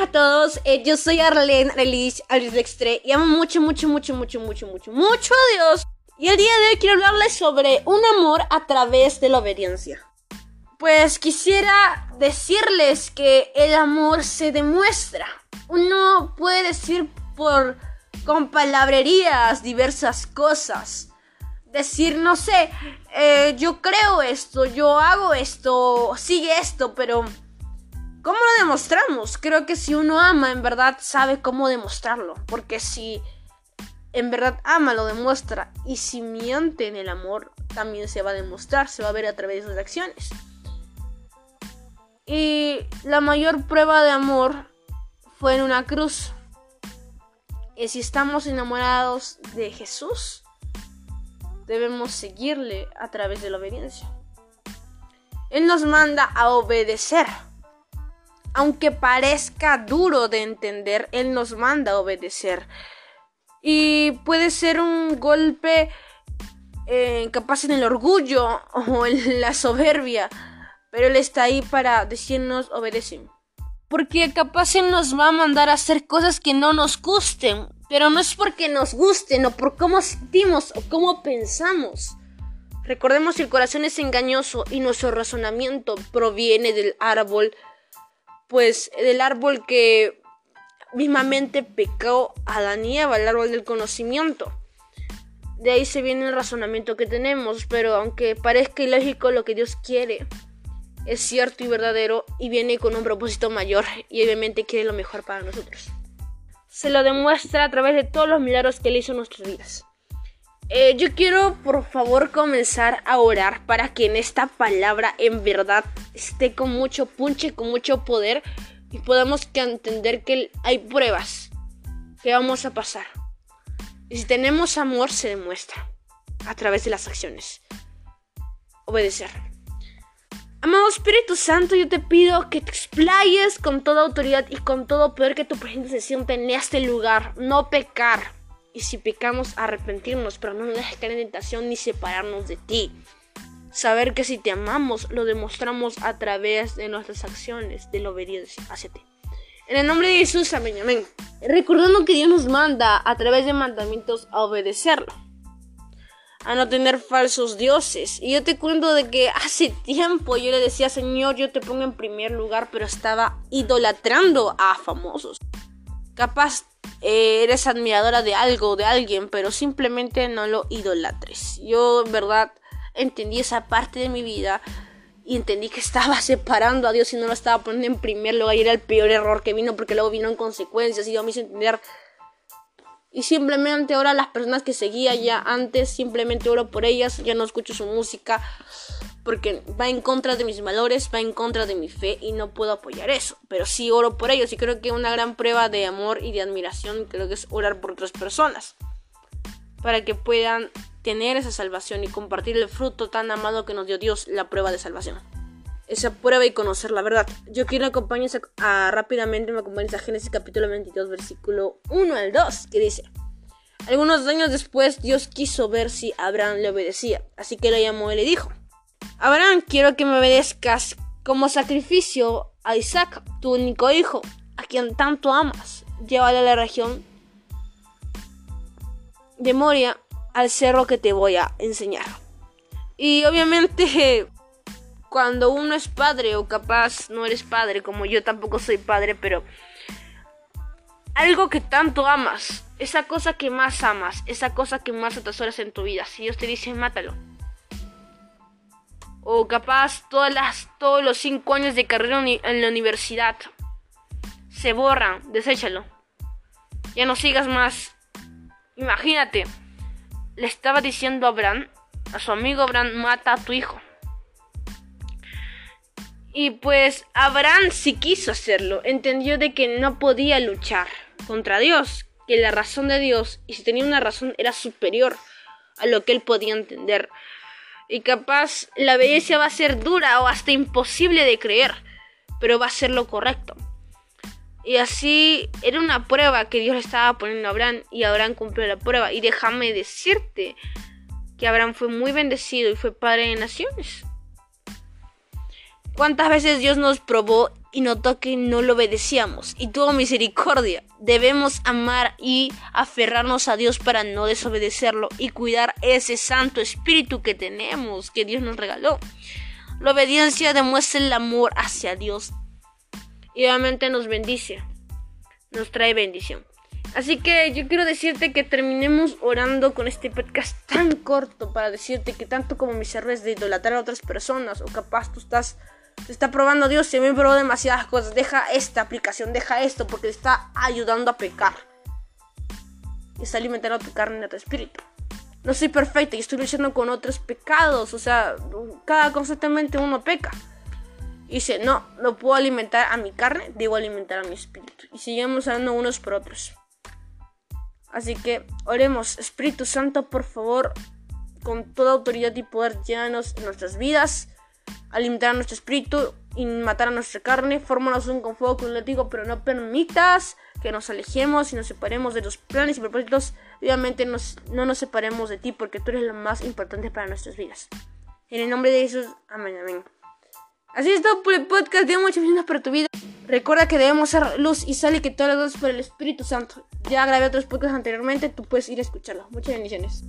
a todos, eh, yo soy Arlene Relis Dextre y amo mucho, mucho, mucho, mucho, mucho, mucho, mucho a Dios. Y el día de hoy quiero hablarles sobre un amor a través de la obediencia. Pues quisiera decirles que el amor se demuestra. Uno puede decir por con palabrerías diversas cosas. Decir, no sé, eh, yo creo esto, yo hago esto, sigue esto, pero ¿Cómo lo demostramos? Creo que si uno ama, en verdad sabe cómo demostrarlo. Porque si en verdad ama, lo demuestra. Y si miente en el amor, también se va a demostrar, se va a ver a través de sus acciones. Y la mayor prueba de amor fue en una cruz. Y si estamos enamorados de Jesús, debemos seguirle a través de la obediencia. Él nos manda a obedecer aunque parezca duro de entender, Él nos manda a obedecer. Y puede ser un golpe eh, capaz en el orgullo o en la soberbia, pero Él está ahí para decirnos obedecen. Porque capaz Él nos va a mandar a hacer cosas que no nos gusten, pero no es porque nos gusten o por cómo sentimos o cómo pensamos. Recordemos que el corazón es engañoso y nuestro razonamiento proviene del árbol pues del árbol que mismamente pecó a la nieva, el árbol del conocimiento. De ahí se viene el razonamiento que tenemos, pero aunque parezca ilógico lo que Dios quiere, es cierto y verdadero y viene con un propósito mayor y obviamente quiere lo mejor para nosotros. Se lo demuestra a través de todos los milagros que Él hizo en nuestras. Eh, yo quiero por favor comenzar a orar para que en esta palabra en verdad esté con mucho punche, con mucho poder y podamos entender que hay pruebas que vamos a pasar. Y si tenemos amor se demuestra a través de las acciones. Obedecer. Amado Espíritu Santo, yo te pido que te explayes con toda autoridad y con todo poder que tu presencia se sienta en este lugar. No pecar y si pecamos, arrepentirnos, pero no dejes caer en tentación ni separarnos de ti. Saber que si te amamos, lo demostramos a través de nuestras acciones, de la obediencia hacia ti. En el nombre de Jesús, amén, amén. Recordando que Dios nos manda a través de mandamientos a obedecerlo. A no tener falsos dioses. Y yo te cuento de que hace tiempo yo le decía, Señor, yo te pongo en primer lugar, pero estaba idolatrando a famosos. Capaz eh, eres admiradora de algo, de alguien, pero simplemente no lo idolatres. Yo, en verdad, entendí esa parte de mi vida y entendí que estaba separando a Dios y no lo estaba poniendo en primer lugar y era el peor error que vino porque luego vino en consecuencias y yo me hice entender. Y simplemente ahora las personas que seguía ya antes, simplemente oro por ellas, ya no escucho su música porque va en contra de mis valores, va en contra de mi fe y no puedo apoyar eso. Pero sí oro por ellos y creo que una gran prueba de amor y de admiración creo que es orar por otras personas. Para que puedan tener esa salvación y compartir el fruto tan amado que nos dio Dios, la prueba de salvación. Esa prueba y conocer la verdad. Yo quiero acompañarse a, rápidamente, me acompañes a Génesis capítulo 22, versículo 1 al 2, que dice... Algunos años después Dios quiso ver si Abraham le obedecía, así que lo llamó y le dijo, Abraham, quiero que me obedezcas como sacrificio a Isaac, tu único hijo, a quien tanto amas. Llévale a la región de Moria, al cerro que te voy a enseñar. Y obviamente, cuando uno es padre, o capaz no eres padre, como yo tampoco soy padre, pero algo que tanto amas, esa cosa que más amas, esa cosa que más atesoras en tu vida, si Dios te dice mátalo o capaz todas las, todos los cinco años de carrera en la universidad se borran, deséchalo. Ya no sigas más. Imagínate, le estaba diciendo a Abraham, a su amigo Abraham, mata a tu hijo. Y pues Abraham sí quiso hacerlo, entendió de que no podía luchar contra Dios, que la razón de Dios, y si tenía una razón, era superior a lo que él podía entender. Y capaz la belleza va a ser dura o hasta imposible de creer, pero va a ser lo correcto. Y así era una prueba que Dios le estaba poniendo a Abraham y Abraham cumplió la prueba. Y déjame decirte que Abraham fue muy bendecido y fue padre de naciones. ¿Cuántas veces Dios nos probó y notó que no lo obedecíamos y tuvo misericordia. Debemos amar y aferrarnos a Dios para no desobedecerlo y cuidar ese Santo Espíritu que tenemos, que Dios nos regaló. La obediencia demuestra el amor hacia Dios y obviamente nos bendice, nos trae bendición. Así que yo quiero decirte que terminemos orando con este podcast tan corto para decirte que tanto como mis errores de idolatrar a otras personas o capaz tú estás te está probando Dios y a mí me probó demasiadas cosas. Deja esta aplicación, deja esto porque te está ayudando a pecar. Está alimentando tu carne y tu espíritu. No soy perfecta y estoy luchando con otros pecados. O sea, cada constantemente uno peca. Y dice, no, no puedo alimentar a mi carne, debo alimentar a mi espíritu. Y seguimos hablando unos por otros. Así que oremos, Espíritu Santo, por favor, con toda autoridad y poder, llévanos en nuestras vidas alimentar a nuestro espíritu y matar a nuestra carne. Fórmanos un con fuego con pero no permitas que nos alejemos y nos separemos de los planes y propósitos. Obviamente no nos separemos de ti porque tú eres lo más importante para nuestras vidas. En el nombre de Jesús, amén, amén. Así es todo por el podcast de muchas bendiciones para tu vida. Recuerda que debemos ser luz y sale que todas las cosas por el Espíritu Santo. Ya grabé otros podcasts anteriormente, tú puedes ir a escucharlos. Muchas bendiciones.